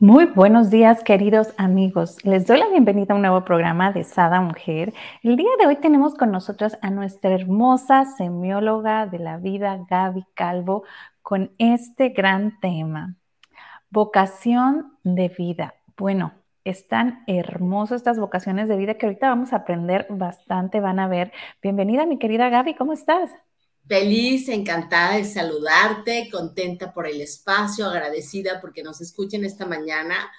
muy buenos días, queridos amigos. Les doy la bienvenida a un nuevo programa de Sada Mujer. El día de hoy tenemos con nosotros a nuestra hermosa semióloga de la vida, Gaby Calvo, con este gran tema, vocación de vida. Bueno, están hermosas estas vocaciones de vida que ahorita vamos a aprender bastante, van a ver. Bienvenida, mi querida Gaby, ¿cómo estás? Feliz, encantada de saludarte, contenta por el espacio, agradecida porque nos escuchen esta mañana.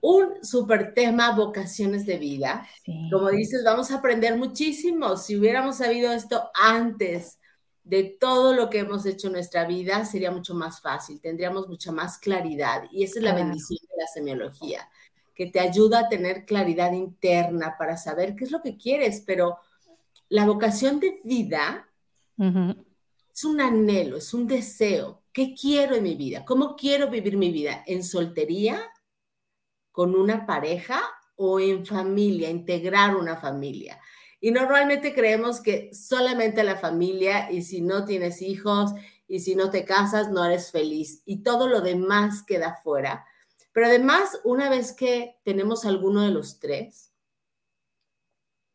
Un súper tema, vocaciones de vida. Como dices, vamos a aprender muchísimo. Si hubiéramos sabido esto antes de todo lo que hemos hecho en nuestra vida, sería mucho más fácil, tendríamos mucha más claridad. Y esa es la bendición de la semiología, que te ayuda a tener claridad interna para saber qué es lo que quieres, pero la vocación de vida es un anhelo, es un deseo. ¿Qué quiero en mi vida? ¿Cómo quiero vivir mi vida? ¿En soltería? ¿Con una pareja? ¿O en familia? Integrar una familia. Y normalmente creemos que solamente la familia y si no tienes hijos y si no te casas no eres feliz y todo lo demás queda fuera. Pero además, una vez que tenemos alguno de los tres,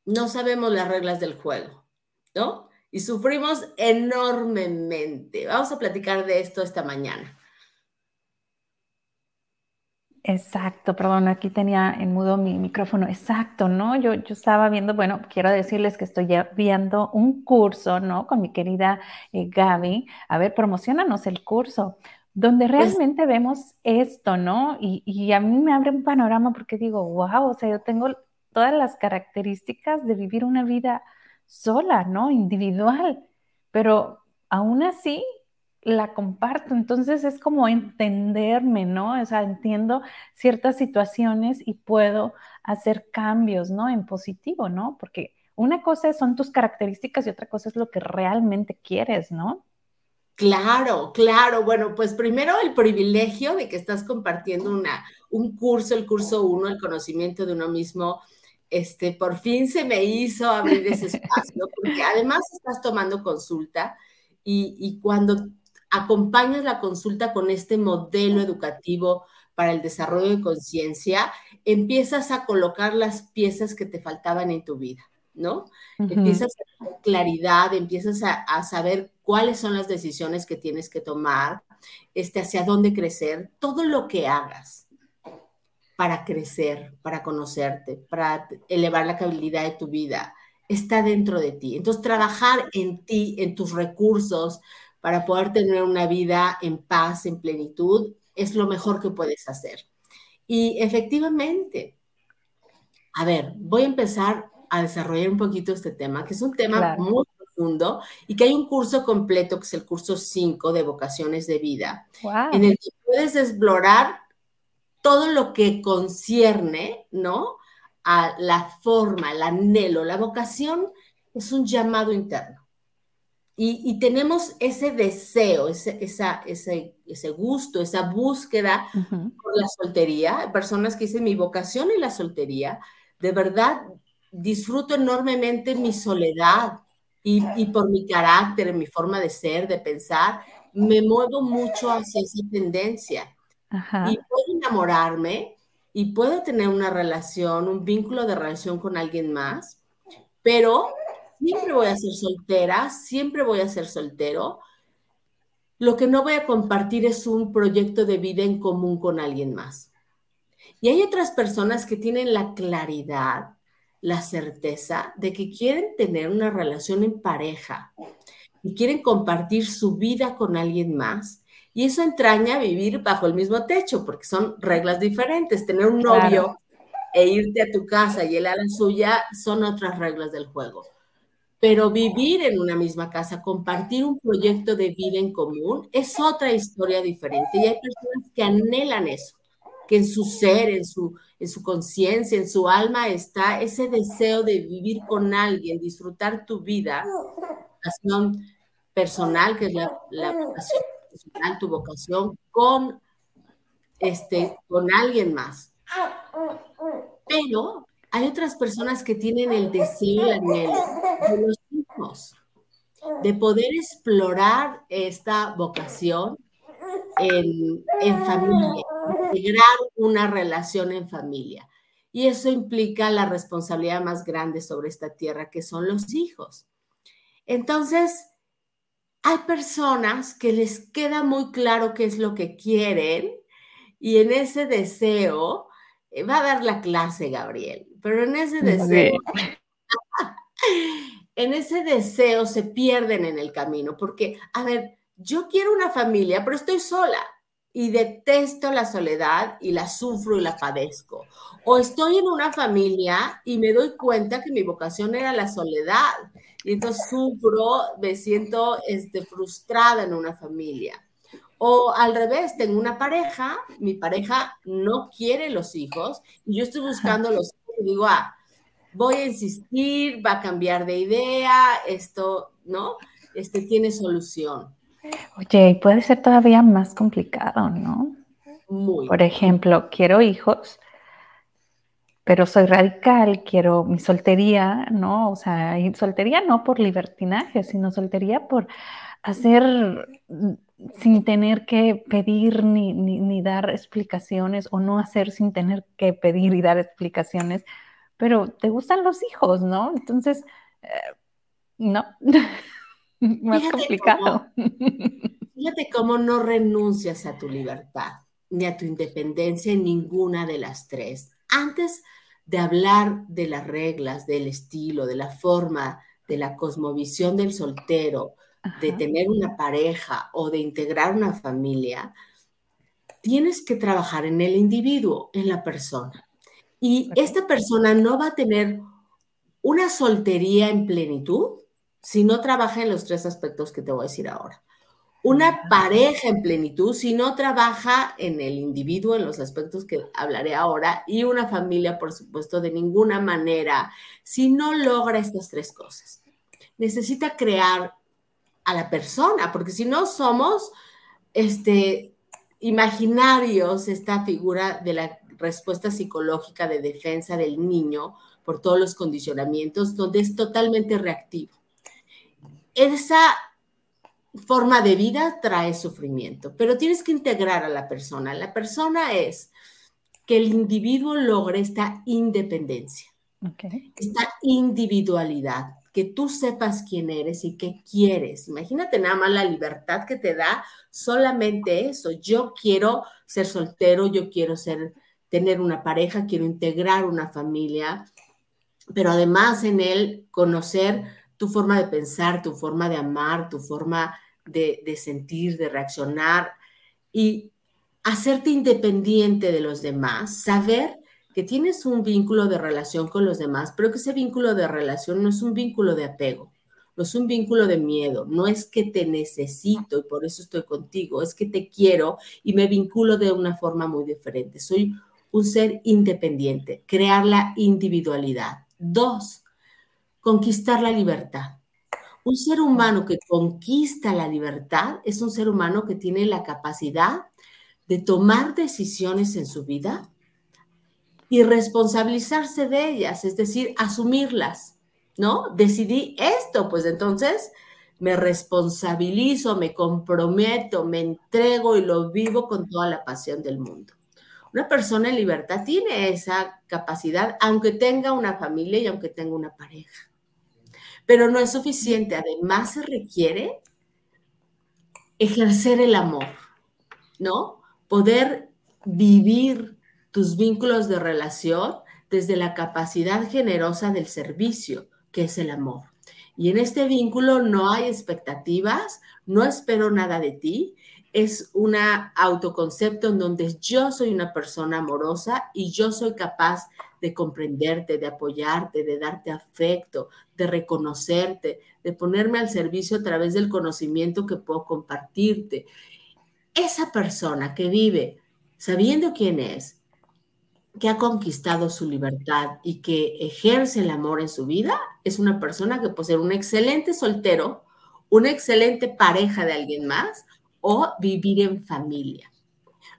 no sabemos las reglas del juego, ¿no? Y sufrimos enormemente. Vamos a platicar de esto esta mañana. Exacto, perdón, aquí tenía en mudo mi micrófono. Exacto, ¿no? Yo, yo estaba viendo, bueno, quiero decirles que estoy viendo un curso, ¿no? Con mi querida eh, Gaby. A ver, promocionanos el curso, donde pues realmente vemos esto, ¿no? Y, y a mí me abre un panorama porque digo, wow, o sea, yo tengo todas las características de vivir una vida sola, ¿no? Individual, pero aún así la comparto. Entonces es como entenderme, ¿no? O sea, entiendo ciertas situaciones y puedo hacer cambios, ¿no? En positivo, ¿no? Porque una cosa son tus características y otra cosa es lo que realmente quieres, ¿no? Claro, claro. Bueno, pues primero el privilegio de que estás compartiendo una, un curso, el curso uno, el conocimiento de uno mismo, este, por fin se me hizo abrir ese espacio, porque además estás tomando consulta y, cuando acompañas la consulta con este modelo educativo para el desarrollo de conciencia, empiezas a colocar las piezas que te faltaban en tu vida, ¿no? Empiezas a tener claridad, empiezas a, a, saber cuáles son las decisiones que tienes que tomar, este, hacia dónde crecer, todo lo que hagas para crecer, para conocerte, para elevar la calidad de tu vida, está dentro de ti. Entonces, trabajar en ti, en tus recursos, para poder tener una vida en paz, en plenitud, es lo mejor que puedes hacer. Y efectivamente, a ver, voy a empezar a desarrollar un poquito este tema, que es un tema muy profundo y que hay un curso completo, que es el curso 5 de vocaciones de vida, en el que puedes explorar todo lo que concierne, ¿no? A la forma, el anhelo, la vocación es un llamado interno. Y, tenemos ese deseo, ese, esa, ese, ese gusto, esa búsqueda por la soltería. Personas que dicen mi vocación es la soltería. De verdad, disfruto enormemente mi soledad y, y por mi carácter, mi forma de ser, de pensar, me muevo mucho hacia esa tendencia y puedo enamorarme y puedo tener una relación, un vínculo de relación con alguien más, pero siempre voy a ser soltera, siempre voy a ser soltero. Lo que no voy a compartir es un proyecto de vida en común con alguien más. Y hay otras personas que tienen la claridad, la certeza de que quieren tener una relación en pareja y quieren compartir su vida con alguien más y eso entraña vivir bajo el mismo techo, porque son reglas diferentes. Tener un novio e irte a tu casa y él a la suya son otras reglas del juego. Pero vivir en una misma casa, compartir un proyecto de vida en común, es otra historia diferente. Y hay personas que anhelan eso, que en su ser, en su, en su conciencia, en su alma está ese deseo de vivir con alguien, disfrutar tu vida, vocación personal, que es la, vocación tu vocación con, este, con alguien más. Pero hay otras personas que tienen el deseo y el anhelo de los hijos, de poder explorar esta vocación en, en familia, integrar una relación en familia. Y eso implica la responsabilidad más grande sobre esta tierra, que son los hijos. Entonces, hay personas que les queda muy claro qué es lo que quieren y en ese deseo, eh, va a dar la clase, Gabriel, pero en ese deseo, en ese deseo se pierden en el camino, porque, a ver, yo quiero una familia, pero estoy sola y detesto la soledad y la sufro y la padezco. O estoy en una familia y me doy cuenta que mi vocación era la soledad y entonces sufro, me siento este, frustrada en una familia. O al revés, tengo una pareja, mi pareja no quiere los hijos y yo estoy buscando los hijos y digo, ah, voy a insistir, va a cambiar de idea, esto, ¿no? Este tiene solución. Oye, puede ser todavía más complicado, ¿no? Muy. Por ejemplo, quiero hijos, pero soy radical, quiero mi soltería, ¿no? O sea, y soltería no por libertinaje, sino soltería por hacer sin tener que pedir ni, ni, dar explicaciones o no hacer sin tener que pedir y dar explicaciones, pero te gustan los hijos, ¿no? Entonces, eh, no. Más complicado. fíjate cómo no renuncias a tu libertad ni a tu independencia en ninguna de las tres. Antes de hablar de las reglas, del estilo, de la forma, de la cosmovisión del soltero, de tener una pareja o de integrar una familia, tienes que trabajar en el individuo, en la persona. Y esta persona no va a tener una soltería en plenitud si no trabaja en los tres aspectos que te voy a decir ahora. Una pareja en plenitud si no trabaja en el individuo, en los aspectos que hablaré ahora, y una familia, por supuesto, de ninguna manera, si no logra estas tres cosas. Necesita crear a la persona, porque si no somos este, imaginarios, esta figura de la respuesta psicológica de defensa del niño por todos los condicionamientos, donde es totalmente reactivo esa forma de vida trae sufrimiento, pero tienes que integrar a la persona. La persona es que el individuo logre esta independencia, esta individualidad, que tú sepas quién eres y qué quieres. Imagínate nada más la libertad que te da solamente eso. Yo quiero ser soltero, yo quiero ser tener una pareja, quiero integrar una familia, pero además en él conocer tu forma de pensar, tu forma de amar, tu forma de, sentir, de reaccionar y hacerte independiente de los demás, saber que tienes un vínculo de relación con los demás, pero que ese vínculo de relación no es un vínculo de apego, no es un vínculo de miedo, no es que te necesito y por eso estoy contigo, es que te quiero y me vinculo de una forma muy diferente. Soy un ser independiente, crear la individualidad. Dos, conquistar la libertad. Un ser humano que conquista la libertad es un ser humano que tiene la capacidad de tomar decisiones en su vida y responsabilizarse de ellas, es decir, asumirlas, ¿no? Decidí esto, pues entonces me responsabilizo, me comprometo, me entrego y lo vivo con toda la pasión del mundo. Una persona en libertad tiene esa capacidad, aunque tenga una familia y aunque tenga una pareja pero no es suficiente. Además se requiere ejercer el amor, ¿no? Poder vivir tus vínculos de relación desde la capacidad generosa del servicio, que es el amor. Y en este vínculo no hay expectativas, no espero nada de ti, es un autoconcepto en donde yo soy una persona amorosa y yo soy capaz de comprenderte, de apoyarte, de darte afecto, de reconocerte, de ponerme al servicio a través del conocimiento que puedo compartirte. Esa persona que vive sabiendo quién es que ha conquistado su libertad y que ejerce el amor en su vida es una persona que puede ser un excelente soltero, una excelente pareja de alguien más o vivir en familia.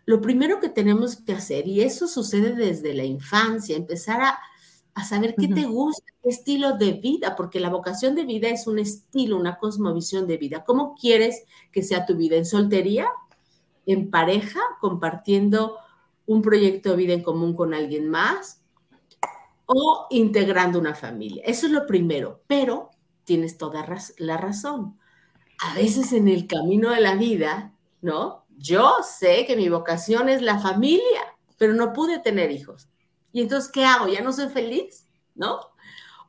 Lo primero que tenemos que hacer, y eso sucede desde la infancia, empezar a, saber qué te gusta, qué estilo de vida, porque la vocación de vida es un estilo, una cosmovisión de vida. ¿Cómo quieres que sea tu vida? ¿En soltería? ¿En pareja? ¿Compartiendo? un proyecto de vida en común con alguien más o integrando una familia. Eso es lo primero, pero tienes toda la razón. A veces en el camino de la vida, ¿no? Yo sé que mi vocación es la familia, pero no pude tener hijos. Y entonces, ¿qué hago? ¿Ya no soy feliz? ¿No?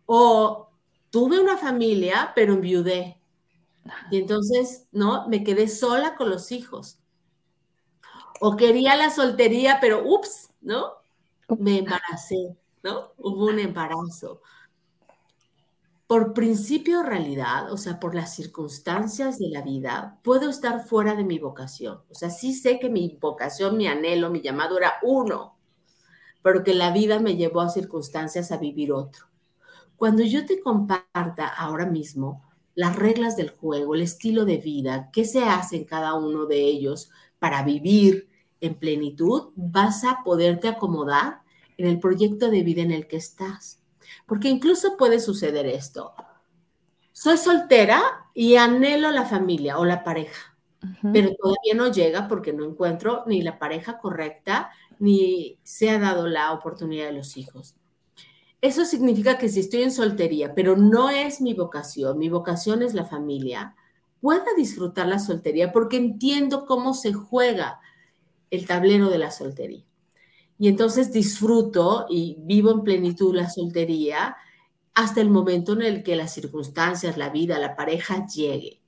O tuve una familia, pero enviudé. Y entonces, ¿no? Me quedé sola con los hijos o quería la soltería, pero ups, ¿no? Me embaracé, ¿no? Hubo un embarazo. Por principio realidad, o sea, por las circunstancias de la vida, puedo estar fuera de mi vocación. O sea, sí sé que mi vocación, mi anhelo, mi llamado era uno, pero que la vida me llevó a circunstancias a vivir otro. Cuando yo te comparta ahora mismo las reglas del juego, el estilo de vida, qué se hace en cada uno de ellos para vivir en plenitud, vas a poderte acomodar en el proyecto de vida en el que estás. Porque incluso puede suceder esto. Soy soltera y anhelo la familia o la pareja, pero todavía no llega porque no encuentro ni la pareja correcta ni se ha dado la oportunidad de los hijos. Eso significa que si estoy en soltería, pero no es mi vocación, mi vocación es la familia, pueda disfrutar la soltería porque entiendo cómo se juega el tablero de la soltería. Y entonces disfruto y vivo en plenitud la soltería hasta el momento en el que las circunstancias, la vida, la pareja llegue.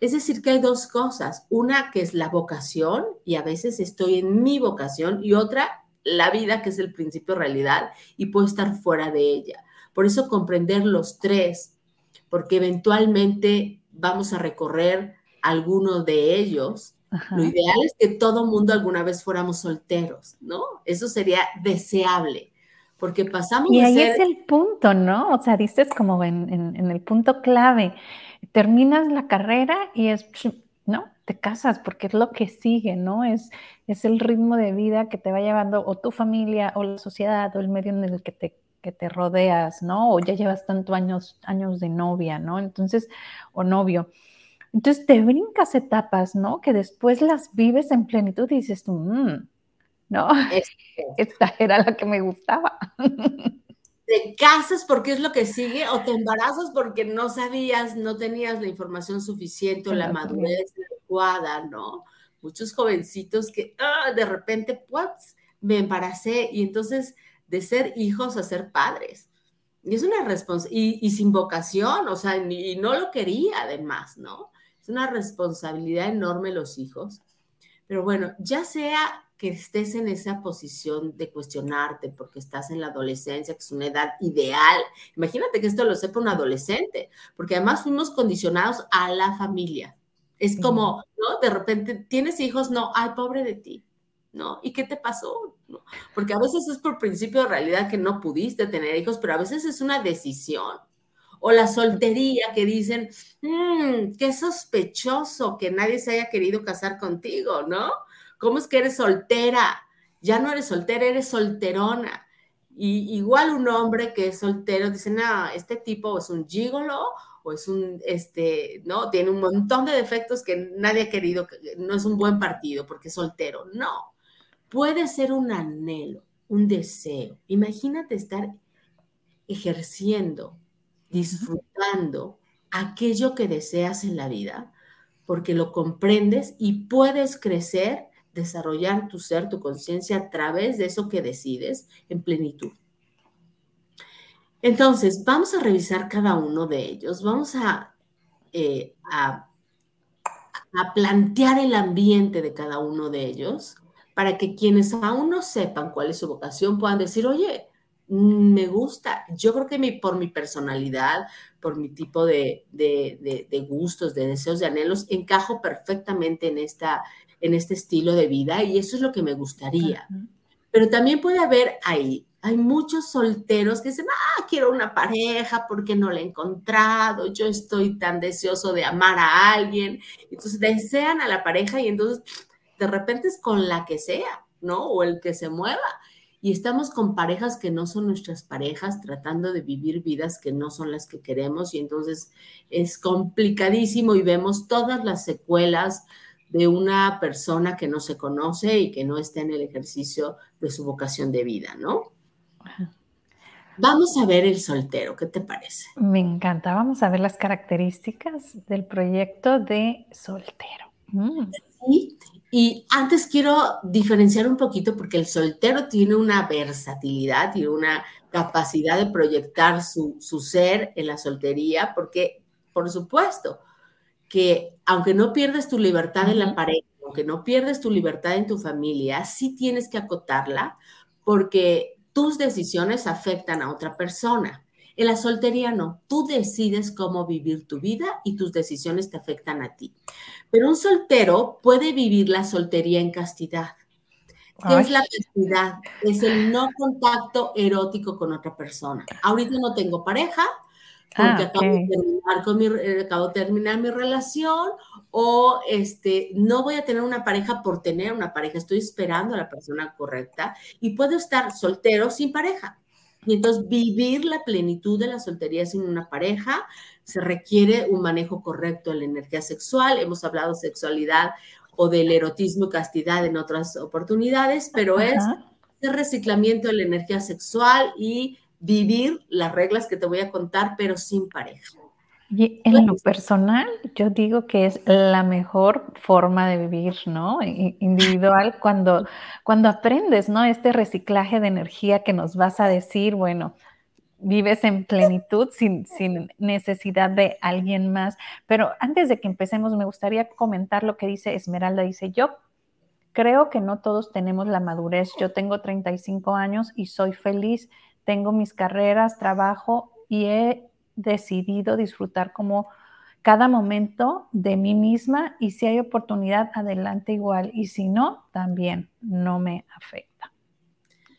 Es decir, que hay dos cosas. Una que es la vocación y a veces estoy en mi vocación y otra la vida que es el principio realidad y puedo estar fuera de ella. Por eso comprender los tres, porque eventualmente vamos a recorrer alguno de ellos lo ideal es que todo mundo alguna vez fuéramos solteros, ¿no? Eso sería deseable, porque pasamos... Y ahí es el punto, ¿no? O sea, dices como en, el punto clave, terminas la carrera y es, ¿no? Te casas porque es lo que sigue, ¿no? Es, es el ritmo de vida que te va llevando o tu familia o la sociedad o el medio en el que te que te rodeas, ¿no? O ya llevas tantos años, años de novia, ¿no? Entonces, o novio. Entonces te brincas etapas, ¿no? Que después las vives en plenitud y dices tú, mm, no, esta era la que me gustaba. Te casas porque es lo que sigue o te embarazas porque no sabías, no tenías la información suficiente o la madurez adecuada, ¿no? Muchos jovencitos que ah, de repente, pues, me embaracé y entonces de ser hijos a ser padres. Y es una responsabilidad, y, sin vocación, o sea, y no lo quería además, ¿no? Una responsabilidad enorme los hijos. Pero bueno, ya sea que estés en esa posición de cuestionarte porque estás en la adolescencia, que es una edad ideal. Imagínate que esto lo sepa un adolescente, porque además fuimos condicionados a la familia. Es como, ¿no? De repente, ¿tienes hijos? No, ay, pobre de ti, ¿no? ¿Y qué te pasó? Porque a veces es por principio de realidad que no pudiste tener hijos, pero a veces es una decisión o la soltería que dicen, mmm, qué sospechoso que nadie se haya querido casar contigo, ¿no? ¿Cómo es que eres soltera? Ya no eres soltera, eres solterona. Y igual un hombre que es soltero dice, no, este tipo es un gigolo o es un, este, no, tiene un montón de defectos que nadie ha querido, no es un buen partido porque es soltero. No, puede ser un anhelo, un deseo. Imagínate estar ejerciendo disfrutando aquello que deseas en la vida, porque lo comprendes y puedes crecer, desarrollar tu ser, tu conciencia a través de eso que decides en plenitud. Entonces, vamos a revisar cada uno de ellos, vamos a, eh, a, a plantear el ambiente de cada uno de ellos para que quienes aún no sepan cuál es su vocación puedan decir, oye, me gusta. Yo creo que mi, por mi personalidad, por mi tipo de, gustos, de deseos, de anhelos, encajo perfectamente en, esta, en este estilo de vida y eso es lo que me gustaría. Pero también puede haber ahí, hay muchos solteros que dicen, ah, quiero una pareja porque no la he encontrado, yo estoy tan deseoso de amar a alguien. Entonces desean a la pareja y entonces de repente es con la que sea, ¿no? O el que se mueva. Y estamos con parejas que no son nuestras parejas, tratando de vivir vidas que no son las que queremos y entonces es complicadísimo y vemos todas las secuelas de una persona que no se conoce y que no está en el ejercicio de su vocación de vida, ¿no? Vamos a ver el soltero, ¿qué te parece? Me encanta, vamos a ver las características del proyecto de soltero. Mm. Sí, y antes quiero diferenciar un poquito porque el soltero tiene una versatilidad y una capacidad de proyectar su, ser en la soltería, porque por supuesto que aunque no pierdes tu libertad en la pareja, aunque no pierdes tu libertad en tu familia, sí tienes que acotarla porque tus decisiones afectan a otra persona. En la soltería no, tú decides cómo vivir tu vida y tus decisiones te afectan a ti. Pero un soltero puede vivir la soltería en castidad. ¿Qué es la castidad? Es el no contacto erótico con otra persona. Ahorita no tengo pareja porque ah, acabo, de terminar con mi, eh, acabo de terminar mi relación o este, no voy a tener una pareja por tener una pareja, estoy esperando a la persona correcta y puedo estar soltero sin pareja. Y entonces vivir la plenitud de la soltería sin una pareja se requiere un manejo correcto de la energía sexual. Hemos hablado de sexualidad o del erotismo y castidad en otras oportunidades, pero es el reciclamiento de la energía sexual y vivir las reglas que te voy a contar, pero sin pareja. Y en lo personal, yo digo que es la mejor forma de vivir, ¿no? Individual, cuando, cuando aprendes, ¿no? Este reciclaje de energía que nos vas a decir, bueno, vives en plenitud sin, sin necesidad de alguien más. Pero antes de que empecemos, me gustaría comentar lo que dice Esmeralda. Dice, yo creo que no todos tenemos la madurez. Yo tengo 35 años y soy feliz. Tengo mis carreras, trabajo y he decidido disfrutar como cada momento de mí misma y si hay oportunidad, adelante igual. Y si no, también no me afecta.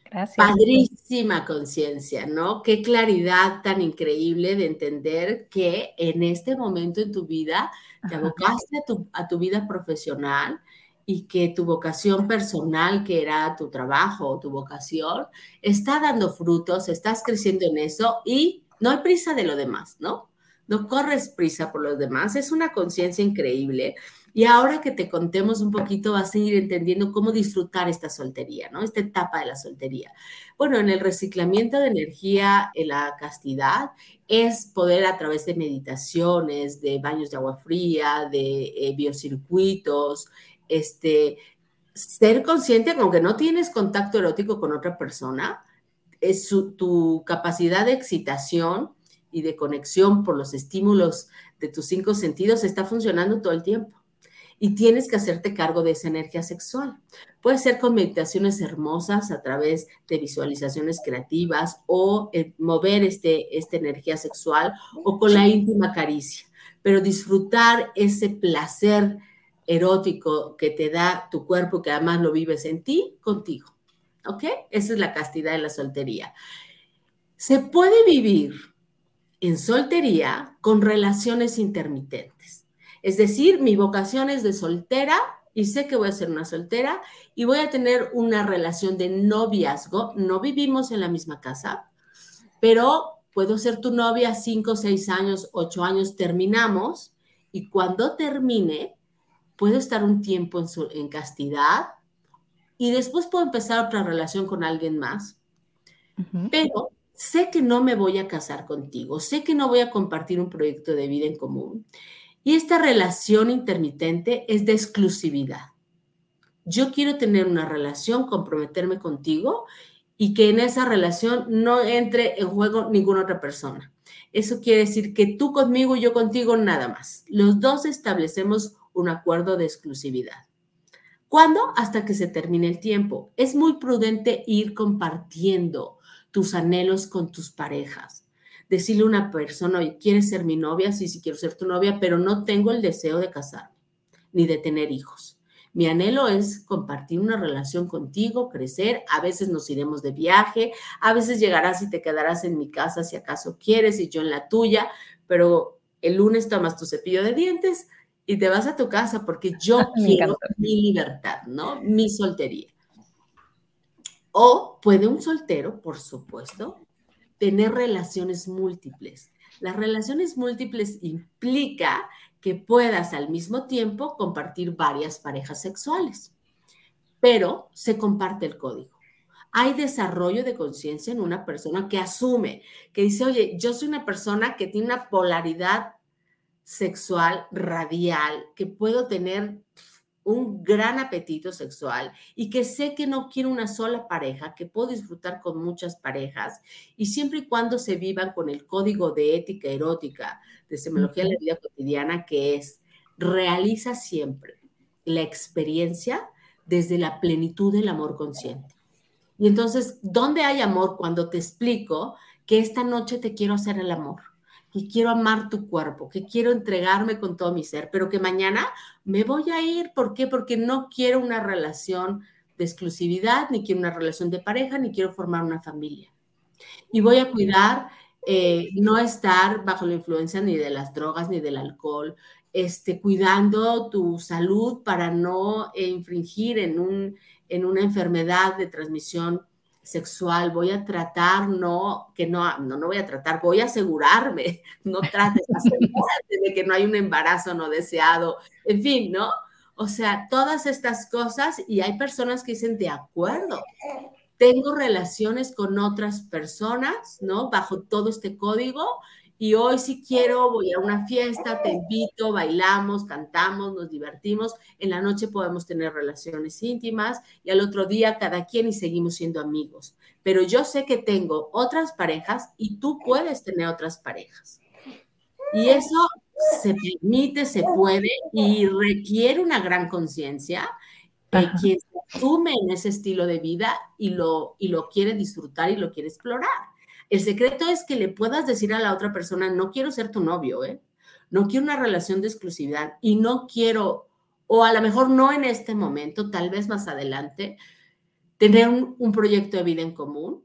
Gracias. Padrísima conciencia, ¿no? Qué claridad tan increíble de entender que en este momento en tu vida te abocaste a tu, a tu vida profesional y que tu vocación personal, que era tu trabajo o tu vocación, está dando frutos, estás creciendo en eso y no hay prisa de lo demás, ¿no? No corres prisa por los demás, es una conciencia increíble. Y ahora que te contemos un poquito, vas a ir entendiendo cómo disfrutar esta soltería, ¿no? Esta etapa de la soltería. Bueno, en el reciclamiento de energía, en la castidad, es poder a través de meditaciones, de baños de agua fría, de eh, biocircuitos, este, ser consciente que aunque no tienes contacto erótico con otra persona, es tu capacidad de excitación y de conexión por los estímulos de tus cinco sentidos está funcionando todo el tiempo. Y tienes que hacerte cargo de esa energía sexual. Puede ser con meditaciones hermosas a través de visualizaciones creativas o eh, mover este, esta energía sexual o con la íntima caricia. Pero disfrutar ese placer erótico que te da tu cuerpo, que además lo vives en ti, contigo. ¿Ok? Esa es la castidad de la soltería. Se puede vivir en soltería con relaciones intermitentes. Es decir, mi vocación es de soltera y sé que voy a ser una soltera y voy a tener una relación de noviazgo. No vivimos en la misma casa, pero puedo ser tu novia cinco, seis años, ocho años, terminamos y cuando termine, puedo estar un tiempo en, en castidad, y después puedo empezar otra relación con alguien más, pero sé que no me voy a casar contigo, sé que no voy a compartir un proyecto de vida en común. Y esta relación intermitente es de exclusividad. Yo quiero tener una relación, comprometerme contigo y que en esa relación no entre en juego ninguna otra persona. Eso quiere decir que tú conmigo y yo contigo nada más. Los dos establecemos un acuerdo de exclusividad. ¿Cuándo? Hasta que se termine el tiempo. Es muy prudente ir compartiendo tus anhelos con tus parejas. Decirle a una persona, oye, ¿quieres ser mi novia? Sí, sí quiero ser tu novia, pero no tengo el deseo de casarme ni de tener hijos. Mi anhelo es compartir una relación contigo, crecer. A veces nos iremos de viaje, a veces llegarás y te quedarás en mi casa si acaso quieres y yo en la tuya, pero el lunes tomas tu cepillo de dientes y te vas a tu casa porque yo quiero mi libertad, ¿no? Mi soltería. O puede un soltero, por supuesto, tener relaciones múltiples. Las relaciones múltiples implica que puedas al mismo tiempo compartir varias parejas sexuales, pero se comparte el código. Hay desarrollo de conciencia en una persona que asume, que dice, oye, yo soy una persona que tiene una polaridad sexual radial, que puedo tener un gran apetito sexual y que sé que no quiero una sola pareja, que puedo disfrutar con muchas parejas y siempre y cuando se vivan con el código de ética erótica de semología de la vida cotidiana que es realiza siempre la experiencia desde la plenitud del amor consciente. Y entonces, ¿dónde hay amor cuando te explico que esta noche te quiero hacer el amor? Que quiero amar tu cuerpo, que quiero entregarme con todo mi ser, pero que mañana me voy a ir. ¿Por qué? Porque no quiero una relación de exclusividad, ni quiero una relación de pareja, ni quiero formar una familia. Y voy a cuidar eh, no estar bajo la influencia ni de las drogas ni del alcohol, este, cuidando tu salud para no infringir en, un, en una enfermedad de transmisión sexual, voy a tratar, no, que no, no, no voy a tratar, voy a asegurarme, no trates de que no hay un embarazo no deseado, en fin, ¿no? O sea, todas estas cosas y hay personas que dicen, de acuerdo, tengo relaciones con otras personas, ¿no? Bajo todo este código y hoy si quiero voy a una fiesta, te invito, bailamos, cantamos, nos divertimos, en la noche podemos tener relaciones íntimas y al otro día cada quien y seguimos siendo amigos. Pero yo sé que tengo otras parejas y tú puedes tener otras parejas. Y eso se permite, se puede y requiere una gran conciencia de quien se asume en ese estilo de vida y lo, y lo quiere disfrutar y lo quiere explorar. El secreto es que le puedas decir a la otra persona, no quiero ser tu novio, ¿eh? No quiero una relación de exclusividad y no quiero, o a lo mejor no en este momento, tal vez más adelante, tener un, proyecto de vida en común,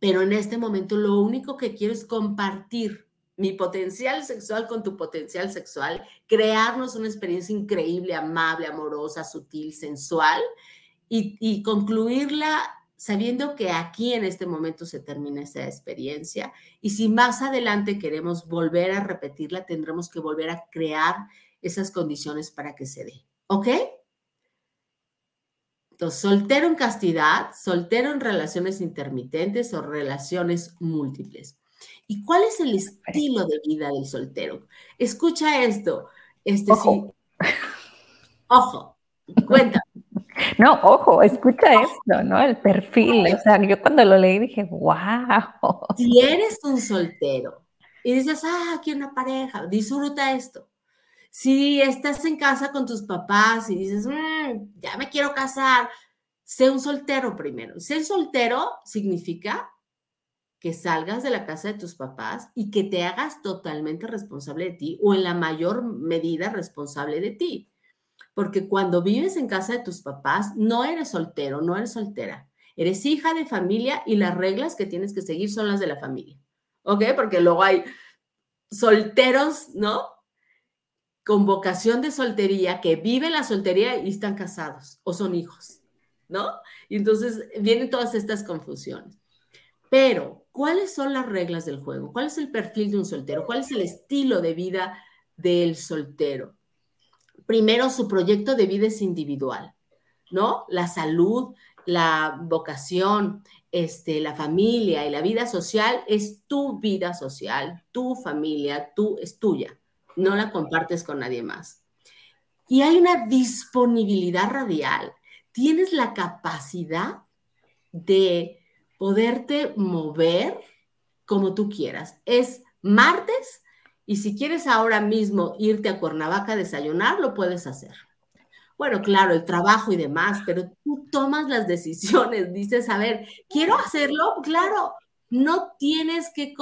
pero en este momento lo único que quiero es compartir mi potencial sexual con tu potencial sexual, crearnos una experiencia increíble, amable, amorosa, sutil, sensual y concluirla sabiendo que aquí en este momento se termina esa experiencia y si más adelante queremos volver a repetirla, tendremos que volver a crear esas condiciones para que se dé. ¿Ok? Entonces, soltero en castidad, soltero en relaciones intermitentes o relaciones múltiples. ¿Y cuál es el estilo de vida del soltero? Escucha esto. Este Ojo. sí. Ojo, cuéntame. No, ojo, escucha esto, ¿no? El perfil. O sea, yo cuando lo leí dije, wow. Si eres un soltero y dices, ah, aquí una pareja, disfruta esto. Si estás en casa con tus papás y dices, mm, ya me quiero casar, sé un soltero primero. Ser soltero significa que salgas de la casa de tus papás y que te hagas totalmente responsable de ti o en la mayor medida responsable de ti. Porque cuando vives en casa de tus papás, no eres soltero, no eres soltera. Eres hija de familia y las reglas que tienes que seguir son las de la familia. ¿Ok? Porque luego hay solteros, ¿no? Con vocación de soltería, que viven la soltería y están casados o son hijos, ¿no? Y entonces vienen todas estas confusiones. Pero, ¿cuáles son las reglas del juego? ¿Cuál es el perfil de un soltero? ¿Cuál es el estilo de vida del soltero? Primero su proyecto de vida es individual, ¿no? La salud, la vocación, este, la familia y la vida social es tu vida social, tu familia, tú es tuya, no la compartes con nadie más. Y hay una disponibilidad radial, tienes la capacidad de poderte mover como tú quieras. Es martes y si quieres ahora mismo irte a Cuernavaca a desayunar, lo puedes hacer. Bueno, claro, el trabajo y demás, pero tú tomas las decisiones, dices, a ver, quiero hacerlo, claro, no tienes que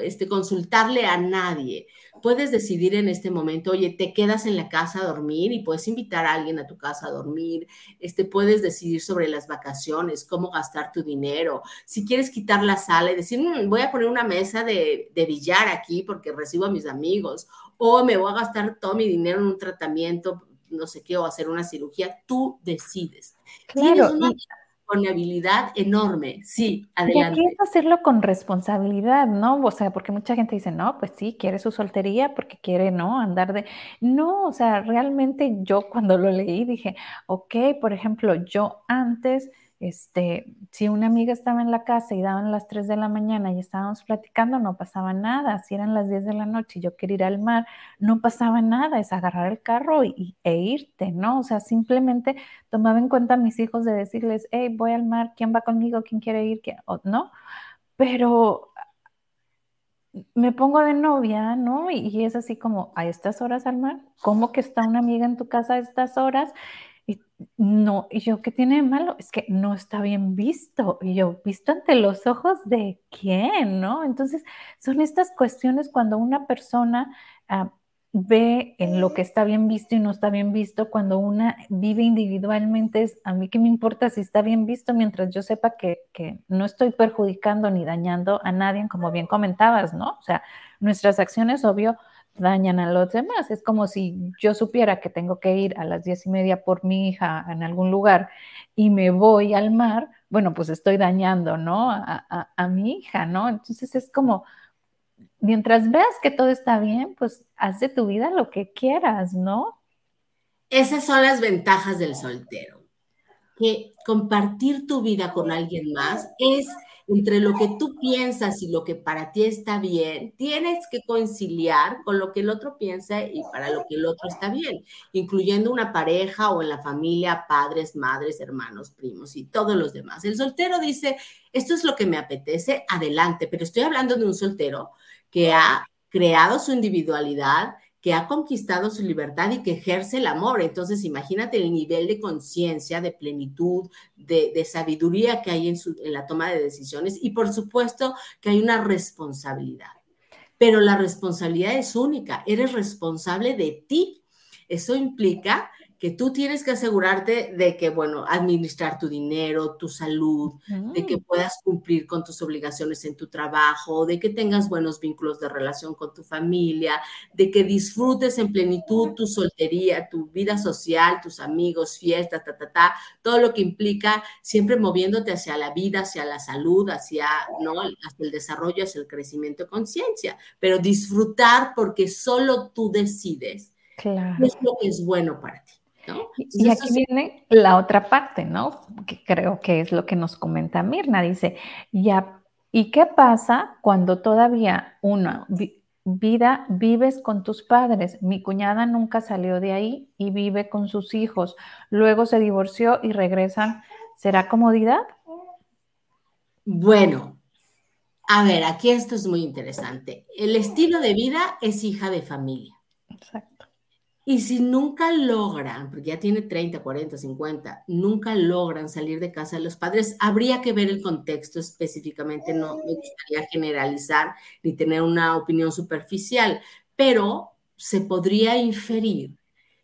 este, consultarle a nadie. Puedes decidir en este momento, oye, te quedas en la casa a dormir y puedes invitar a alguien a tu casa a dormir. Este, puedes decidir sobre las vacaciones, cómo gastar tu dinero. Si quieres quitar la sala y decir, mm, voy a poner una mesa de, de billar aquí porque recibo a mis amigos, o me voy a gastar todo mi dinero en un tratamiento, no sé qué, o hacer una cirugía, tú decides. Claro, responsabilidad enorme. Sí, adelante. Y aquí es hacerlo con responsabilidad, ¿no? O sea, porque mucha gente dice, no, pues sí, quiere su soltería porque quiere, ¿no? Andar de... No, o sea, realmente yo cuando lo leí dije, ok, por ejemplo, yo antes este, si una amiga estaba en la casa y daban las 3 de la mañana y estábamos platicando, no pasaba nada. Si eran las 10 de la noche y yo quería ir al mar, no pasaba nada. Es agarrar el carro y, e irte, ¿no? O sea, simplemente tomaba en cuenta a mis hijos de decirles, hey, voy al mar, ¿quién va conmigo? ¿Quién quiere ir? ¿No? Pero me pongo de novia, ¿no? Y, y, es así como, a estas horas al mar, ¿cómo que está una amiga en tu casa a estas horas? No, y yo, ¿qué tiene de malo? Es que no está bien visto. Y yo, ¿visto ante los ojos de quién? ¿No? Entonces, son estas cuestiones cuando una persona ah, ve en lo que está bien visto y no está bien visto, cuando una vive individualmente, es a mí qué me importa si está bien visto mientras yo sepa que, que no estoy perjudicando ni dañando a nadie, como bien comentabas, ¿no? O sea, nuestras acciones, obvio, dañan a los demás. Es como si yo supiera que tengo que ir a las diez y media por mi hija en algún lugar y me voy al mar, bueno, pues estoy dañando, ¿no? A, a, mi hija, ¿no? Entonces es como, mientras veas que todo está bien, pues haz de tu vida lo que quieras, ¿no? Esas son las ventajas del soltero, que compartir tu vida con alguien más es entre lo que tú piensas y lo que para ti está bien, tienes que conciliar con lo que el otro piensa y para lo que el otro está bien, incluyendo una pareja o en la familia, padres, madres, hermanos, primos y todos los demás. El soltero dice, esto es lo que me apetece, adelante, pero estoy hablando de un soltero que ha creado su individualidad, que ha conquistado su libertad y que ejerce el amor. Entonces, imagínate el nivel de conciencia, de plenitud, de, sabiduría que hay en, en la toma de decisiones y, por supuesto, que hay una responsabilidad. Pero la responsabilidad es única, eres responsable de ti. Eso implica que tú tienes que asegurarte de que, bueno, administrar tu dinero, tu salud, de que mm. puedas cumplir con tus obligaciones en tu trabajo, de que tengas buenos vínculos de relación con tu familia, de que disfrutes en plenitud tu soltería, tu vida social, tus amigos, fiestas, ta, ta, ta, todo lo que implica siempre moviéndote hacia la vida, hacia la salud, hacia, ¿no? Hacia el desarrollo, hacia el crecimiento de conciencia, pero disfrutar porque solo tú decides claro. es lo que es bueno para ti. Y aquí viene la otra parte, ¿no? Que creo que es lo que nos comenta Mirna. Dice, ya, ¿y qué pasa cuando todavía una vida vives con tus padres? Mi cuñada nunca salió de ahí y vive con sus hijos. Luego se divorció y regresan. ¿Será comodidad? Bueno, a ver, aquí esto es muy interesante. El estilo de vida es hija de familia. Exacto. Y si nunca logran, porque ya tiene 30, 40, 50, nunca logran salir de casa de los padres, habría que ver el contexto específicamente, no me gustaría generalizar ni tener una opinión superficial, pero se podría inferir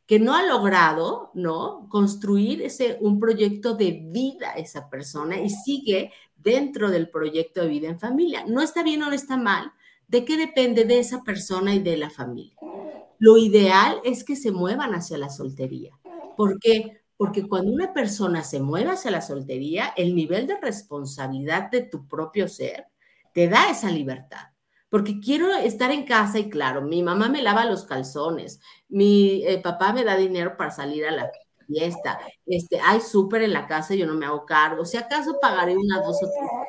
que no ha logrado, ¿no? Construir ese, un proyecto de vida esa persona y sigue dentro del proyecto de vida en familia. No está bien o no está mal, ¿de qué depende de esa persona y de la familia? Lo ideal es que se muevan hacia la soltería. ¿Por qué? Porque cuando una persona se mueve hacia la soltería, el nivel de responsabilidad de tu propio ser te da esa libertad. Porque quiero estar en casa y claro, mi mamá me lava los calzones, mi eh, papá me da dinero para salir a la fiesta, este, hay súper en la casa y yo no me hago cargo, si acaso pagaré una, dos o tres.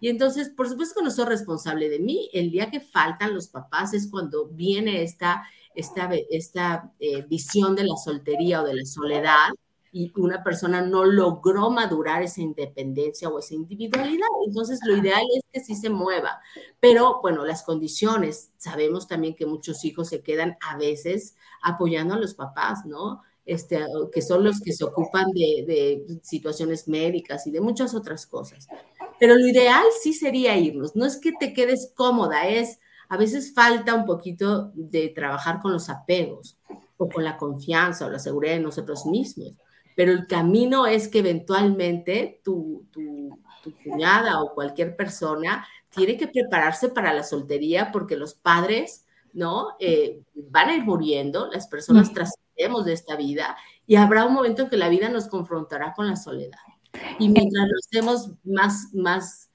Y entonces, por supuesto que no soy responsable de mí, el día que faltan los papás es cuando viene esta esta, esta eh, visión de la soltería o de la soledad y una persona no logró madurar esa independencia o esa individualidad. Entonces, lo ideal es que sí se mueva. Pero, bueno, las condiciones, sabemos también que muchos hijos se quedan a veces apoyando a los papás, ¿no? este, que son los que se ocupan de, de situaciones médicas y de muchas otras cosas. Pero lo ideal sí sería irnos. No es que te quedes cómoda, es a veces falta un poquito de trabajar con los apegos o con la confianza o la seguridad de nosotros mismos. Pero el camino es que eventualmente tu, tu, tu cuñada o cualquier persona tiene que prepararse para la soltería porque los padres, ¿no? Eh, van a ir muriendo, las personas trascendemos de esta vida y habrá un momento en que la vida nos confrontará con la soledad. Y mientras lo hacemos más, más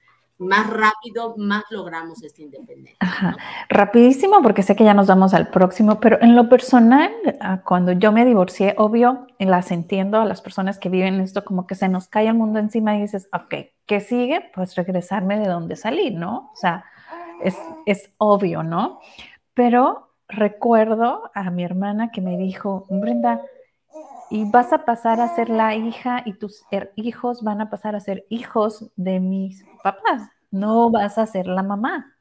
más rápido, más logramos esta independencia. Ajá. Rapidísimo, porque sé que ya nos vamos al próximo, pero en lo personal, ah, cuando yo me divorcié, obvio, las entiendo a las personas que viven esto, como que se nos cae el mundo encima y dices, ok, ¿qué sigue? Pues regresarme de donde salí, ¿no? O sea, es, es obvio, ¿no? Pero recuerdo a mi hermana que me dijo, Brenda, y vas a pasar a ser la hija y tus hijos van a pasar a ser hijos de mis papás. No vas a ser la mamá.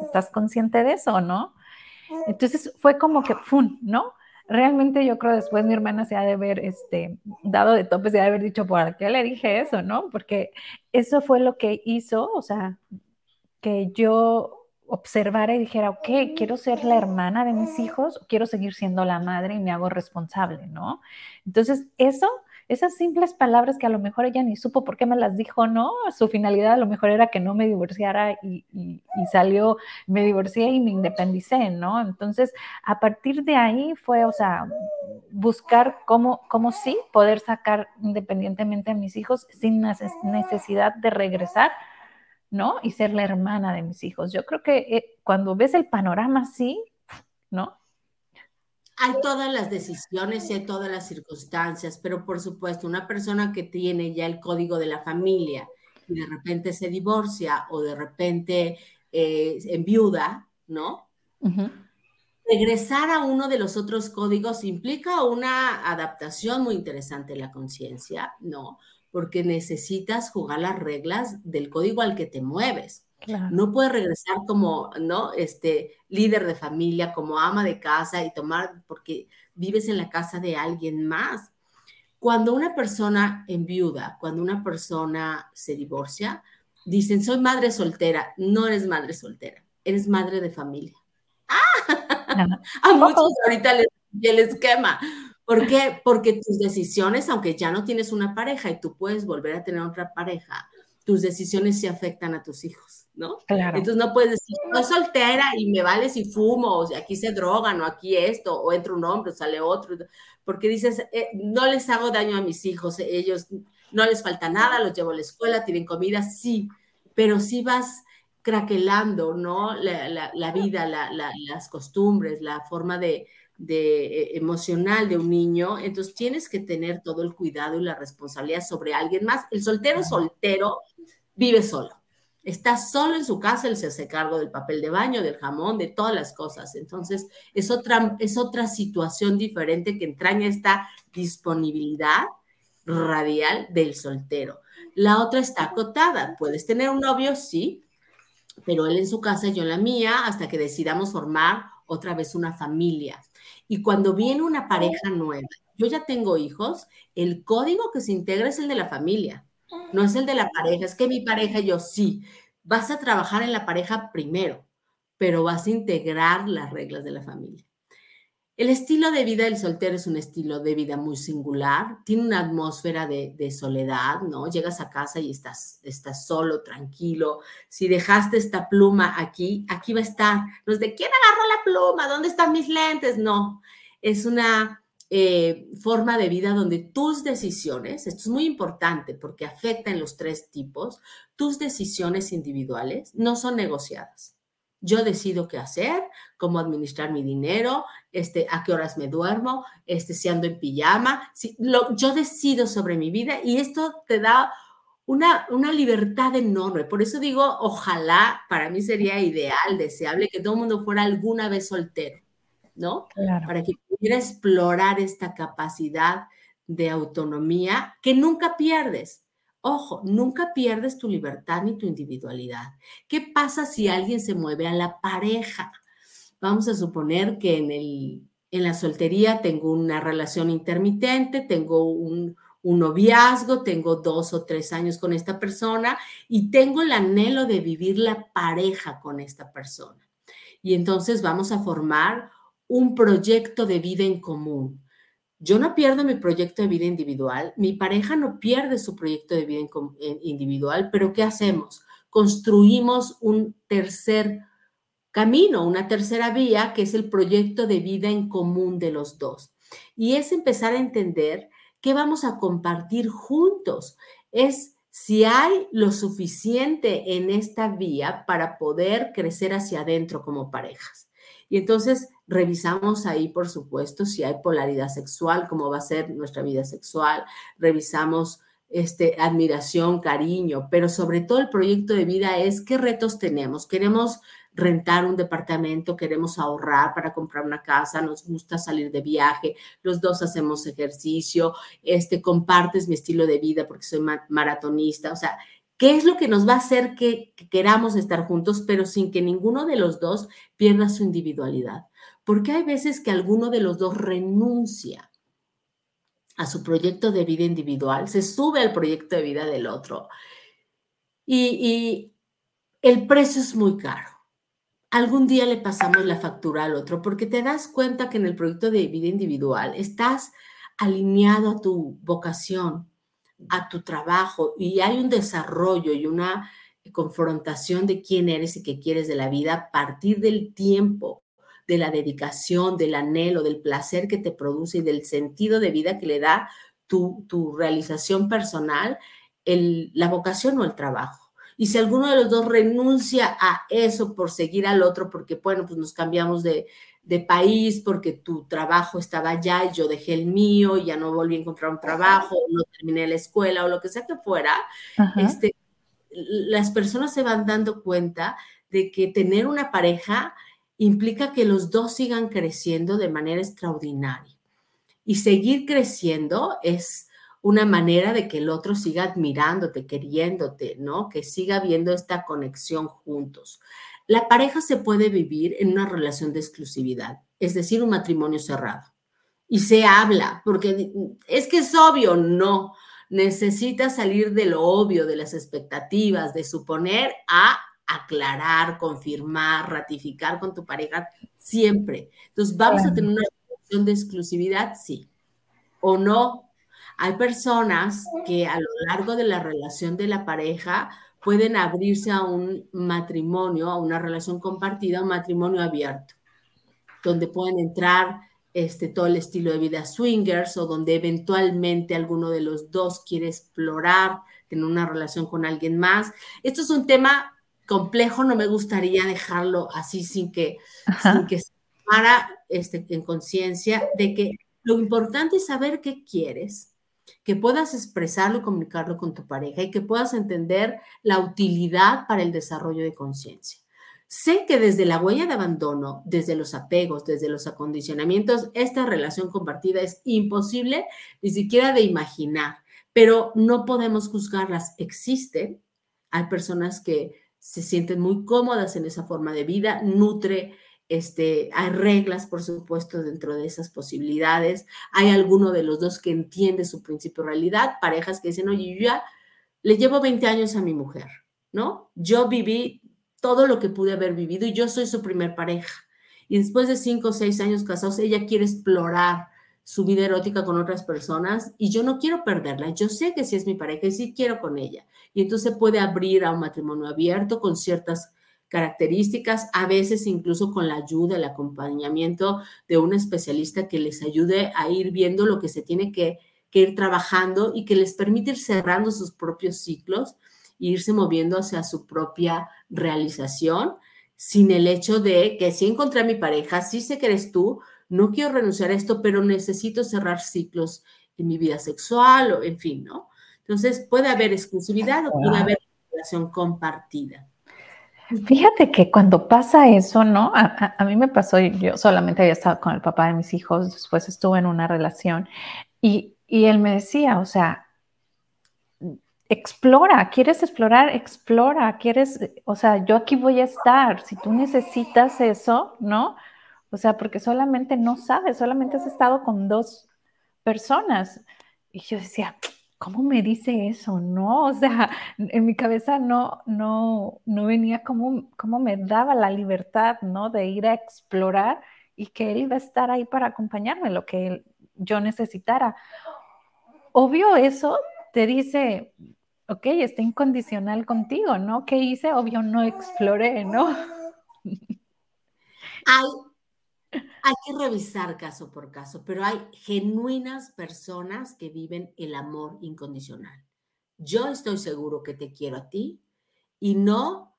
¿Estás consciente de eso, no? Entonces fue como que, ¡fun! ¿no? Realmente yo creo después mi hermana se ha de haber este, dado de tope, se ha de haber dicho, ¿por qué le dije eso, no? Porque eso fue lo que hizo, o sea, que yo observara y dijera, ok, quiero ser la hermana de mis hijos, quiero seguir siendo la madre y me hago responsable, ¿no? Entonces, eso, esas simples palabras que a lo mejor ella ni supo por qué me las dijo, ¿no? Su finalidad a lo mejor era que no me divorciara y, salió, me divorcié y me independicé, ¿no? Entonces, a partir de ahí fue, o sea, buscar cómo, cómo sí poder sacar independientemente a mis hijos sin necesidad de regresar ¿no? Y ser la hermana de mis hijos. Yo creo que eh, cuando ves el panorama así, ¿no? Hay todas las decisiones y hay todas las circunstancias, pero por supuesto, una persona que tiene ya el código de la familia y de repente se divorcia o de repente eh, enviuda, ¿no? Regresar a uno de los otros códigos implica una adaptación muy interesante de la conciencia, ¿no? Porque necesitas jugar las reglas del código al que te mueves. No puedes regresar como, ¿no? Este líder de familia, como ama de casa y tomar, porque vives en la casa de alguien más. Cuando una persona enviuda, cuando una persona se divorcia, dicen, soy madre soltera. No eres madre soltera, eres madre de familia. ¡Ah! A muchos ahorita les, el esquema, ¿Por qué? Porque tus decisiones, aunque ya no tienes una pareja y tú puedes volver a tener otra pareja, tus decisiones se afectan a tus hijos, ¿no? Claro. Entonces no puedes decir, soy soltera y me vale si fumo, o aquí se drogan, o aquí esto, o entra un hombre, o sale otro, porque dices, eh, no les hago daño a mis hijos, ellos no les falta nada, los llevo a la escuela, tienen comida, sí, pero sí vas craquelando, ¿no? La, vida, las costumbres, la forma de, de, eh, emocional de un niño, entonces tienes que tener todo el cuidado y la responsabilidad sobre alguien más. El soltero soltero vive solo. Está solo en su casa, él se hace cargo del papel de baño, del jamón, de todas las cosas. Entonces, es otra, es otra situación diferente que entraña esta disponibilidad radial del soltero. La otra está acotada. Puedes tener un novio, sí, pero él en su casa y yo en la mía, hasta que decidamos formar otra vez una familia. Y cuando viene una pareja nueva, yo ya tengo hijos, el código que se integra es el de la familia, no es el de la pareja. Es que mi pareja, yo sí, vas a trabajar en la pareja primero, pero vas a integrar las reglas de la familia. El estilo de vida del soltero es un estilo de vida muy singular, tiene una atmósfera de, soledad, ¿no? Llegas a casa y estás, solo, tranquilo. Si dejaste esta pluma aquí, aquí va a estar. No es de quién agarró la pluma, ¿dónde están mis lentes? No, es una eh, forma de vida donde tus decisiones, esto es muy importante porque afecta en los tres tipos, tus decisiones individuales no son negociadas. Yo decido qué hacer, cómo administrar mi dinero, este, a qué horas me duermo, este, si ando en pijama. Si, lo, yo decido sobre mi vida y esto te da una, una libertad enorme. Por eso digo, ojalá, para mí sería ideal, deseable que todo el mundo fuera alguna vez soltero, ¿no? Para que pudiera explorar esta capacidad de autonomía que nunca pierdes. Ojo, nunca pierdes tu libertad ni tu individualidad. ¿Qué pasa si alguien se mueve a la pareja? Vamos a suponer que en el en la soltería tengo una relación intermitente, tengo un, un noviazgo, tengo dos o tres años con esta persona y tengo el anhelo de vivir la pareja con esta persona. Y entonces vamos a formar un proyecto de vida en común. Yo no pierdo mi proyecto de vida individual, mi pareja no pierde su proyecto de vida individual, pero ¿qué hacemos? Construimos un tercer camino, una tercera vía, que es el proyecto de vida en común de los dos. Y es empezar a entender qué vamos a compartir juntos. Es si hay lo suficiente en esta vía para poder crecer hacia adentro como parejas. Y entonces revisamos ahí, por supuesto, si hay polaridad sexual, cómo va a ser nuestra vida sexual, revisamos este, admiración, cariño, pero sobre todo el proyecto de vida es qué retos tenemos. Queremos rentar un departamento, queremos ahorrar para comprar una casa, nos gusta salir de viaje, los dos hacemos ejercicio, este, compartes mi estilo de vida porque soy maratonista, o sea, ¿qué es lo que nos va a hacer que, que queramos estar juntos, pero sin que ninguno de los dos pierda su individualidad? Porque hay veces que alguno de los dos renuncia a su proyecto de vida individual, se sube al proyecto de vida del otro y el precio es muy caro algún día le pasamos la factura al otro, porque te das cuenta que en el proyecto de vida individual estás alineado a tu vocación, a tu trabajo, y hay un desarrollo y una confrontación de quién eres y qué quieres de la vida a partir del tiempo, de la dedicación, del anhelo, del placer que te produce y del sentido de vida que le da tu, tu realización personal, el, la vocación o el trabajo. Y si alguno de los dos renuncia a eso por seguir al otro, porque, bueno, pues nos cambiamos de, país, porque tu trabajo estaba allá y yo dejé el mío y ya no volví a encontrar un trabajo, no terminé la escuela o lo que sea que fuera, este, las personas se van dando cuenta de que tener una pareja implica que los dos sigan creciendo de manera extraordinaria. Y seguir creciendo es una manera de que el otro siga admirándote, queriéndote, ¿no? Que siga viendo esta conexión juntos. La pareja se puede vivir en una relación de exclusividad, es decir, un matrimonio cerrado. Y se habla, porque es que es obvio, no. Necesitas salir de lo obvio, de las expectativas, de suponer a aclarar, confirmar, ratificar con tu pareja siempre. Entonces, ¿vamos a tener una relación de exclusividad? Sí. ¿O no? Hay personas que a lo largo de la relación de la pareja pueden abrirse a un matrimonio, a una relación compartida, un matrimonio abierto, donde pueden entrar este, todo el estilo de vida swingers o donde eventualmente alguno de los dos quiere explorar, tener una relación con alguien más. Esto es un tema complejo, no me gustaría dejarlo así sin que, sin que se para este, en conciencia de que lo importante es saber qué quieres, que puedas expresarlo y comunicarlo con tu pareja y que puedas entender la utilidad para el desarrollo de conciencia. Sé que desde la huella de abandono, desde los apegos, desde los acondicionamientos, esta relación compartida es imposible ni siquiera de imaginar, pero no podemos juzgarlas. Existen, hay personas que se sienten muy cómodas en esa forma de vida, nutre este, hay reglas, por supuesto, dentro de esas posibilidades. Hay alguno de los dos que entiende su principio realidad, parejas que dicen, oye, yo ya le llevo 20 años a mi mujer, ¿no? Yo viví todo lo que pude haber vivido y yo soy su primer pareja. Y después de 5 o 6 años casados, ella quiere explorar su vida erótica con otras personas y yo no quiero perderla. Yo sé que sí es mi pareja y sí quiero con ella. Y entonces puede abrir a un matrimonio abierto con ciertas características, a veces incluso con la ayuda, el acompañamiento de un especialista que les ayude a ir viendo lo que se tiene que, ir trabajando y que les permite ir cerrando sus propios ciclos e irse moviendo hacia su propia realización sin el hecho de que si encontré a mi pareja, sí sé que eres tú, no quiero renunciar a esto, pero necesito cerrar ciclos en mi vida sexual o en fin, ¿no? Entonces puede haber exclusividad o puede haber relación compartida. Fíjate que cuando pasa eso, ¿no? A, mí me pasó, yo solamente había estado con el papá de mis hijos, después estuve en una relación y, y él me decía, o sea, explora, quieres explorar, explora, quieres, o sea, yo aquí voy a estar, si tú necesitas eso, ¿no? O sea, porque solamente no sabes, solamente has estado con dos personas. Y yo decía, ¿cómo me dice eso? No, o sea, en mi cabeza no, no, no venía cómo, cómo me daba la libertad, ¿no? De ir a explorar y que él iba a estar ahí para acompañarme, lo que yo necesitara. Obvio eso te dice, ok, está incondicional contigo, ¿no? ¿Qué hice? Obvio no exploré, ¿no? Hay, hay que revisar caso por caso, pero hay genuinas personas que viven el amor incondicional. Yo estoy seguro que te quiero a ti y no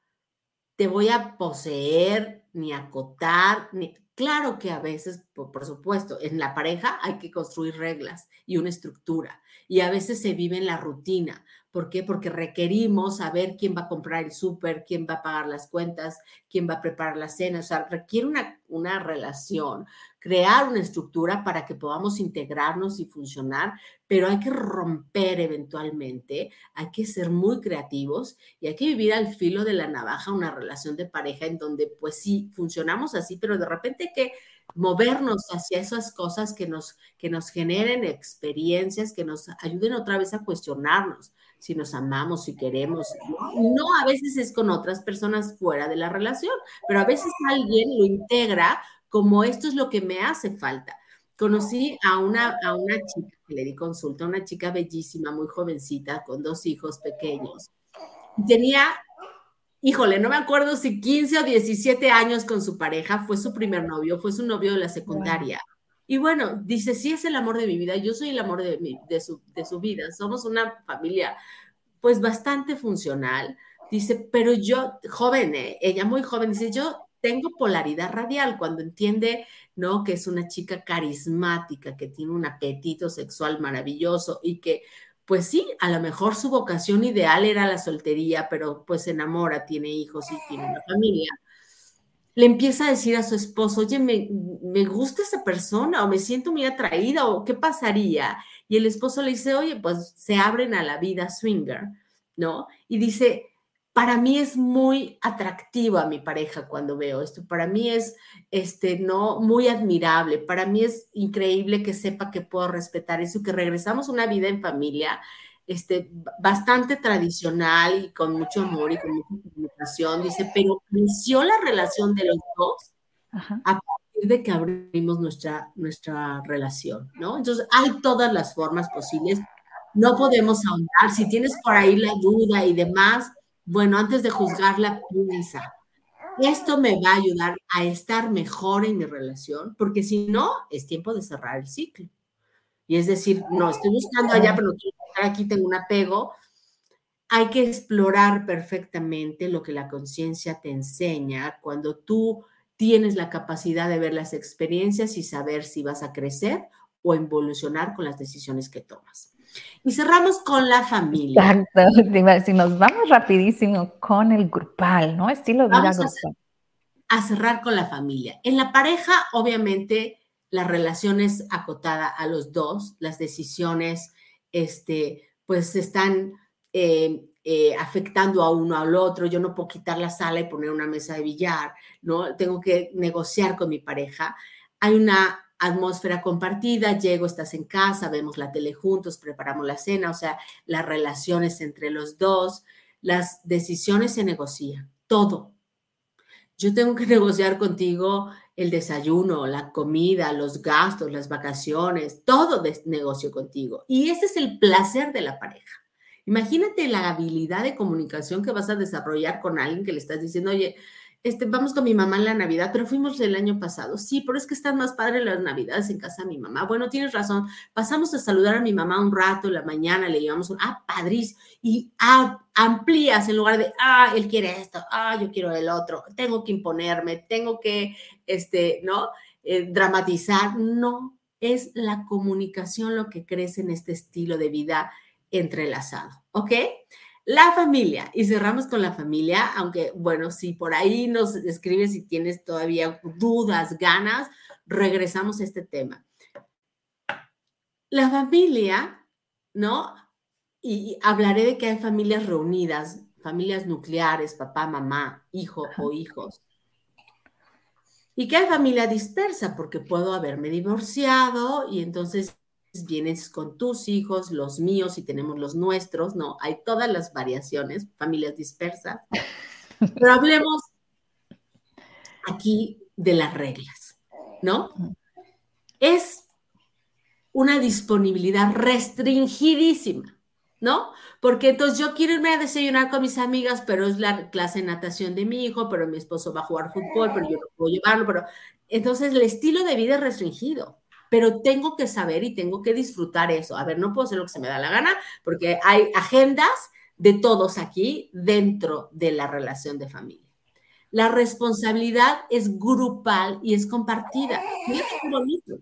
te voy a poseer ni acotar, ni... Claro que a veces, por, supuesto, en la pareja hay que construir reglas y una estructura y a veces se vive en la rutina. ¿Por qué? Porque requerimos saber quién va a comprar el súper, quién va a pagar las cuentas, quién va a preparar la cena. O sea, requiere una, una relación, crear una estructura para que podamos integrarnos y funcionar, pero hay que romper eventualmente, hay que ser muy creativos y hay que vivir al filo de la navaja una relación de pareja en donde pues sí, funcionamos así, pero de repente hay que movernos hacia esas cosas que nos, que nos generen experiencias, que nos ayuden otra vez a cuestionarnos si nos amamos, si queremos. No, a veces es con otras personas fuera de la relación, pero a veces alguien lo integra como esto es lo que me hace falta. Conocí a una, a una chica que le di consulta, una chica bellísima, muy jovencita, con dos hijos pequeños. Tenía híjole, no me acuerdo si 15 o 17 años con su pareja, fue su primer novio, fue su novio de la secundaria. Y bueno, dice, sí es el amor de mi vida, yo soy el amor de, de, su, de su vida, somos una familia pues bastante funcional. Dice, pero yo, joven, eh, ella muy joven, dice, yo tengo polaridad radial cuando entiende, ¿no? Que es una chica carismática, que tiene un apetito sexual maravilloso y que pues sí, a lo mejor su vocación ideal era la soltería, pero pues se enamora, tiene hijos y tiene una familia. Le empieza a decir a su esposo, oye, me, me gusta esa persona o me siento muy atraída o qué pasaría. Y el esposo le dice, oye, pues se abren a la vida swinger, ¿no? Y dice, para mí es muy atractiva mi pareja cuando veo esto. Para mí es, este, no, muy admirable. Para mí es increíble que sepa que puedo respetar eso, que regresamos a una vida en familia, este, bastante tradicional y con mucho amor y con mucha comunicación. Dice, pero creció la relación de los dos a partir de que abrimos nuestra, nuestra relación, ¿no? Entonces, hay todas las formas posibles. No podemos ahondar. Si tienes por ahí la duda y demás, bueno, antes de juzgarla, piensa, esto me va a ayudar a estar mejor en mi relación, porque si no, es tiempo de cerrar el ciclo. Y es decir, no, estoy buscando allá, pero aquí, tengo un apego. Hay que explorar perfectamente lo que la conciencia te enseña cuando tú tienes la capacidad de ver las experiencias y saber si vas a crecer o evolucionar con las decisiones que tomas. Y cerramos con la familia. Exacto, si nos vamos rapidísimo con el grupal, ¿no? Estilo de vida grupal. A, cerrar con la familia. En la pareja, obviamente, la relación es acotada a los dos, las decisiones, este, pues están eh, eh, afectando a uno al otro. Yo no puedo quitar la sala y poner una mesa de billar, ¿no? Tengo que negociar con mi pareja. Hay una atmósfera compartida, llego, estás en casa, vemos la tele juntos, preparamos la cena, o sea, las relaciones entre los dos, las decisiones se negocian, todo. Yo tengo que negociar contigo el desayuno, la comida, los gastos, las vacaciones, todo negocio contigo. Y ese es el placer de la pareja. Imagínate la habilidad de comunicación que vas a desarrollar con alguien que le estás diciendo, oye, este, vamos con mi mamá en la Navidad, pero fuimos el año pasado. Sí, pero es que están más padres las Navidades en casa de mi mamá. Bueno, tienes razón. Pasamos a saludar a mi mamá un rato en la mañana, le llevamos un, ah, padris, y ah, amplías en lugar de, ah, él quiere esto, ah, yo quiero el otro, tengo que imponerme, tengo que, este, ¿no? Eh, dramatizar. No, es la comunicación lo que crece en este estilo de vida entrelazado, ¿ok? La familia, y cerramos con la familia, aunque bueno, si por ahí nos escribes si tienes todavía dudas, ganas, regresamos a este tema. La familia, ¿no? Y hablaré de que hay familias reunidas, familias nucleares, papá, mamá, hijo o hijos. Y que hay familia dispersa, porque puedo haberme divorciado y entonces vienes con tus hijos, los míos y tenemos los nuestros, ¿no? Hay todas las variaciones, familias dispersas. Pero hablemos aquí de las reglas, ¿no? Es una disponibilidad restringidísima, ¿no? Porque entonces yo quiero irme a desayunar con mis amigas, pero es la clase de natación de mi hijo, pero mi esposo va a jugar fútbol, pero yo no puedo llevarlo, pero entonces el estilo de vida es restringido, pero tengo que saber y tengo que disfrutar eso. A ver, no puedo hacer lo que se me da la gana, porque hay agendas de todos aquí dentro de la relación de familia. La responsabilidad es grupal y es compartida. Mira qué bonito.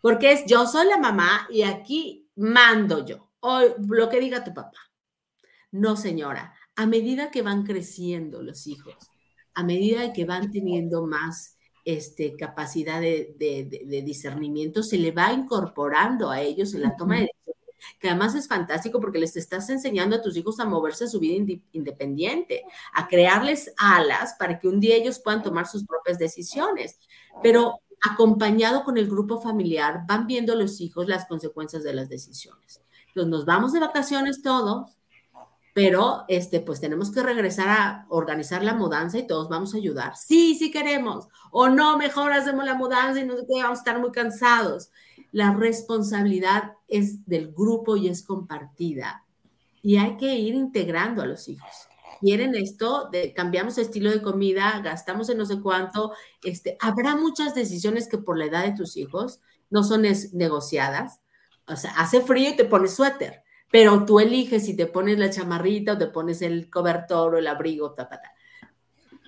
Porque es yo soy la mamá y aquí mando yo, o lo que diga tu papá. No, señora, a medida que van creciendo los hijos, a medida que van teniendo más este, capacidad de, de, discernimiento, se le va incorporando a ellos en la toma de que además es fantástico porque les estás enseñando a tus hijos a moverse a su vida independiente, a crearles alas para que un día ellos puedan tomar sus propias decisiones. Pero acompañado con el grupo familiar, van viendo los hijos las consecuencias de las decisiones. Entonces nos vamos de vacaciones todos, pero este, pues tenemos que regresar a organizar la mudanza y todos vamos a ayudar. Sí, sí queremos. O no, mejor hacemos la mudanza y no vamos a estar muy cansados. La responsabilidad es del grupo y es compartida. Y hay que ir integrando a los hijos. Quieren esto, cambiamos estilo de comida, gastamos en no sé cuánto. Este, habrá muchas decisiones que por la edad de tus hijos no son negociadas. O sea, hace frío y te pones suéter, pero tú eliges si te pones la chamarrita o te pones el cobertor o el abrigo, ta,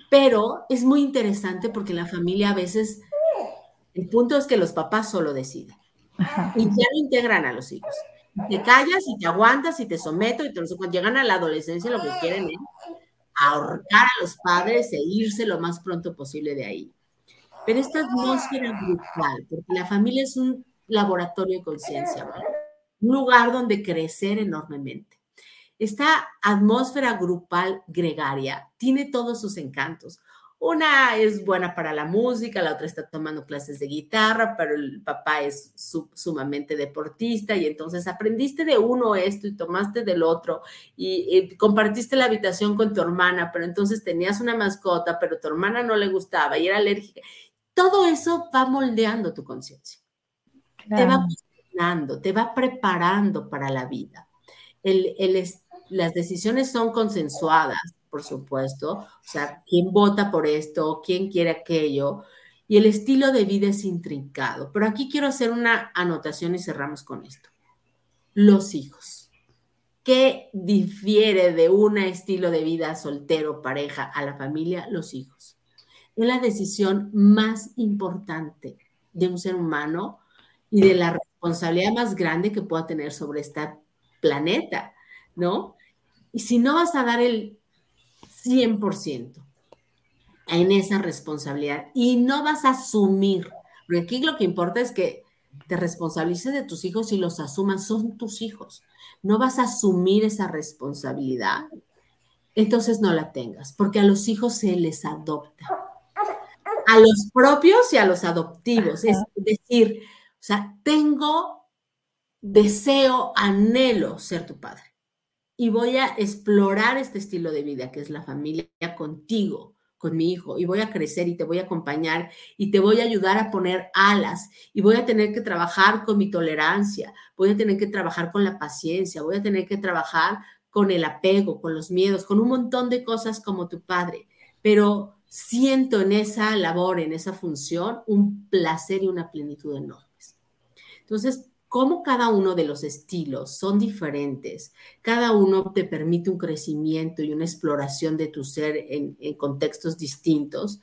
Pero es muy interesante porque la familia a veces, el punto es que los papás solo deciden. Y ya no integran a los hijos. Te callas y te aguantas y te someto y te, cuando llegan a la adolescencia lo que quieren es ahorcar a los padres e irse lo más pronto posible de ahí. Pero esta atmósfera brutal, porque la familia es un laboratorio de conciencia, un lugar donde crecer enormemente. Esta atmósfera grupal gregaria tiene todos sus encantos. Una es buena para la música, la otra está tomando clases de guitarra, pero el papá es sumamente deportista y entonces aprendiste de uno esto y tomaste del otro y, compartiste la habitación con tu hermana, pero entonces tenías una mascota, pero tu hermana no le gustaba y era alérgica. Todo eso va moldeando tu conciencia. Te va te va preparando para la vida. las decisiones son consensuadas por supuesto, o sea, quién vota por esto, quién quiere aquello, y el estilo de vida es intrincado. Pero aquí quiero hacer una anotación y cerramos con esto. Los hijos. ¿Qué difiere de un estilo de vida soltero, pareja, a la familia? Los hijos. Es la decisión más importante de un ser humano y de la responsabilidad más grande que pueda tener sobre este planeta, ¿no? Y si no vas a dar el 100% en esa responsabilidad y no vas a asumir, porque aquí lo que importa es que te responsabilices de tus hijos y los asuman, son tus hijos. No vas a asumir esa responsabilidad, entonces no la tengas, porque a los hijos se les adopta. A los propios y a los adoptivos. Es decir, o sea, tengo deseo, anhelo ser tu padre. Y voy a explorar este estilo de vida que es la familia contigo, con mi hijo, y voy a crecer y te voy a acompañar y te voy a ayudar a poner alas. Y voy a tener que trabajar con mi tolerancia, voy a tener que trabajar con la paciencia, voy a tener que trabajar con el apego, con los miedos, con un montón de cosas como tu padre, pero siento en esa labor, en esa función, un placer y una plenitud enormes. Entonces, cómo cada uno de los estilos son diferentes, cada uno te permite un crecimiento y una exploración de tu ser en, contextos distintos,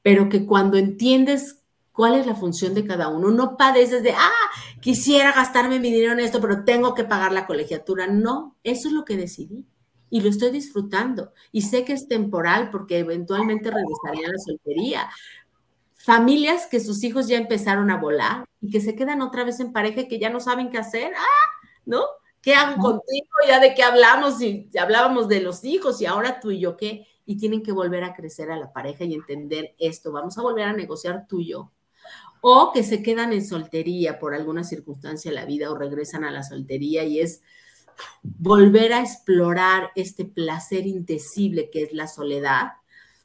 pero que cuando entiendes cuál es la función de cada uno, no padeces de, ah, quisiera gastarme mi dinero en esto, pero tengo que pagar la colegiatura. No, eso es lo que decidí y lo estoy disfrutando. Y sé que es temporal porque eventualmente regresaría a la soltería, familias que sus hijos ya empezaron a volar y que se quedan otra vez en pareja y que ya no saben qué hacer, ah, ¿no? ¿Qué hago contigo? Ya de qué hablamos y hablábamos de los hijos y ahora tú y yo qué. y tienen que volver a crecer a la pareja y entender esto, vamos a volver a negociar tú y yo. O que se quedan en soltería por alguna circunstancia de la vida o regresan a la soltería y es volver a explorar este placer indecible que es la soledad,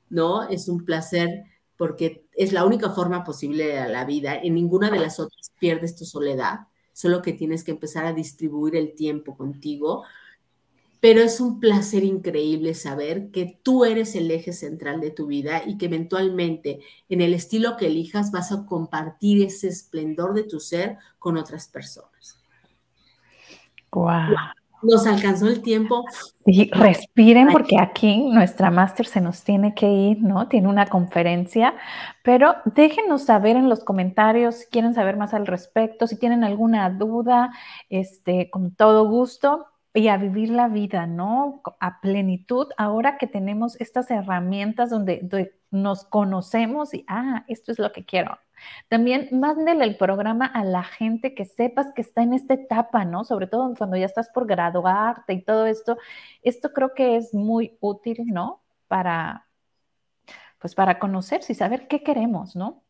¿no? Es un placer porque es la única forma posible de la vida. En ninguna de las otras pierdes tu soledad, solo que tienes que empezar a distribuir el tiempo contigo pero es un placer increíble saber que tú eres el eje central de tu vida y que eventualmente en el estilo que elijas vas a compartir ese esplendor de tu ser con otras personas. Wow. Nos alcanzó el tiempo. Y respiren porque aquí nuestra máster se nos tiene que ir, ¿no? Tiene una conferencia, pero déjenos saber en los comentarios si quieren saber más al respecto, si tienen alguna duda, este, con todo gusto y a vivir la vida, ¿no? A plenitud, ahora que tenemos estas herramientas donde, nos conocemos y, ah, esto es lo que quiero. También mándele el programa a la gente que sepas que está en esta etapa, ¿no? Sobre todo cuando ya estás por graduarte y todo esto. Esto creo que es muy útil, ¿no? Para, pues para conocerse y saber qué queremos, ¿no?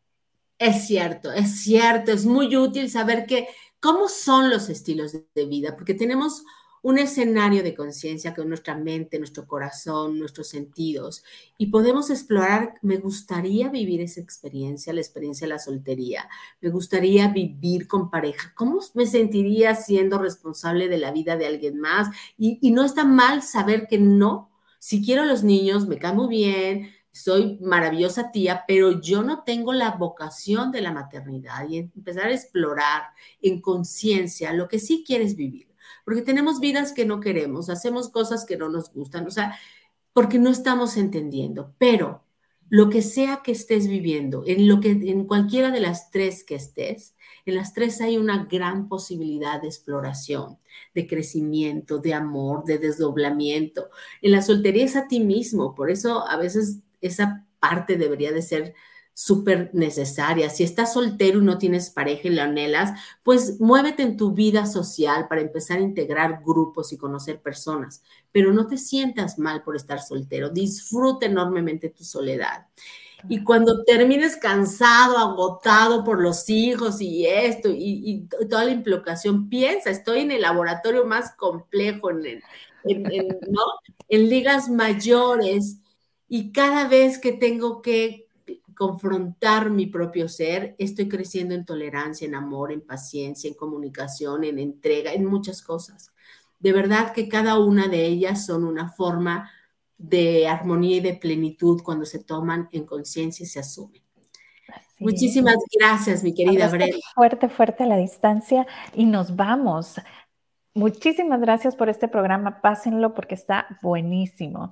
Es cierto, es cierto, es muy útil saber que, cómo son los estilos de vida, porque tenemos un escenario de conciencia con nuestra mente, nuestro corazón, nuestros sentidos, y podemos explorar, me gustaría vivir esa experiencia, la experiencia de la soltería, me gustaría vivir con pareja, ¿cómo me sentiría siendo responsable de la vida de alguien más? Y, no está mal saber que no, si quiero los niños, me cae muy bien, soy maravillosa tía, pero yo no tengo la vocación de la maternidad y empezar a explorar en conciencia lo que sí quieres vivir porque tenemos vidas que no queremos, hacemos cosas que no nos gustan, o sea, porque no estamos entendiendo. Pero lo que sea que estés viviendo, en lo que en cualquiera de las tres que estés, en las tres hay una gran posibilidad de exploración, de crecimiento, de amor, de desdoblamiento. En la soltería es a ti mismo, por eso a veces esa parte debería de ser súper necesaria. Si estás soltero y no tienes pareja y la anhelas, pues muévete en tu vida social para empezar a integrar grupos y conocer personas, pero no te sientas mal por estar soltero. Disfruta enormemente tu soledad. Y cuando termines cansado, agotado por los hijos y esto y, toda la implicación, piensa, estoy en el laboratorio más complejo, en, ¿no? en ligas mayores y cada vez que tengo que confrontar mi propio ser, estoy creciendo en tolerancia, en amor, en paciencia, en comunicación, en entrega, en muchas cosas. De verdad que cada una de ellas son una forma de armonía y de plenitud cuando se toman en conciencia y se asumen. Muchísimas gracias, mi querida Brenda. Fuerte, fuerte a la distancia y nos vamos. Muchísimas gracias por este programa. Pásenlo porque está buenísimo.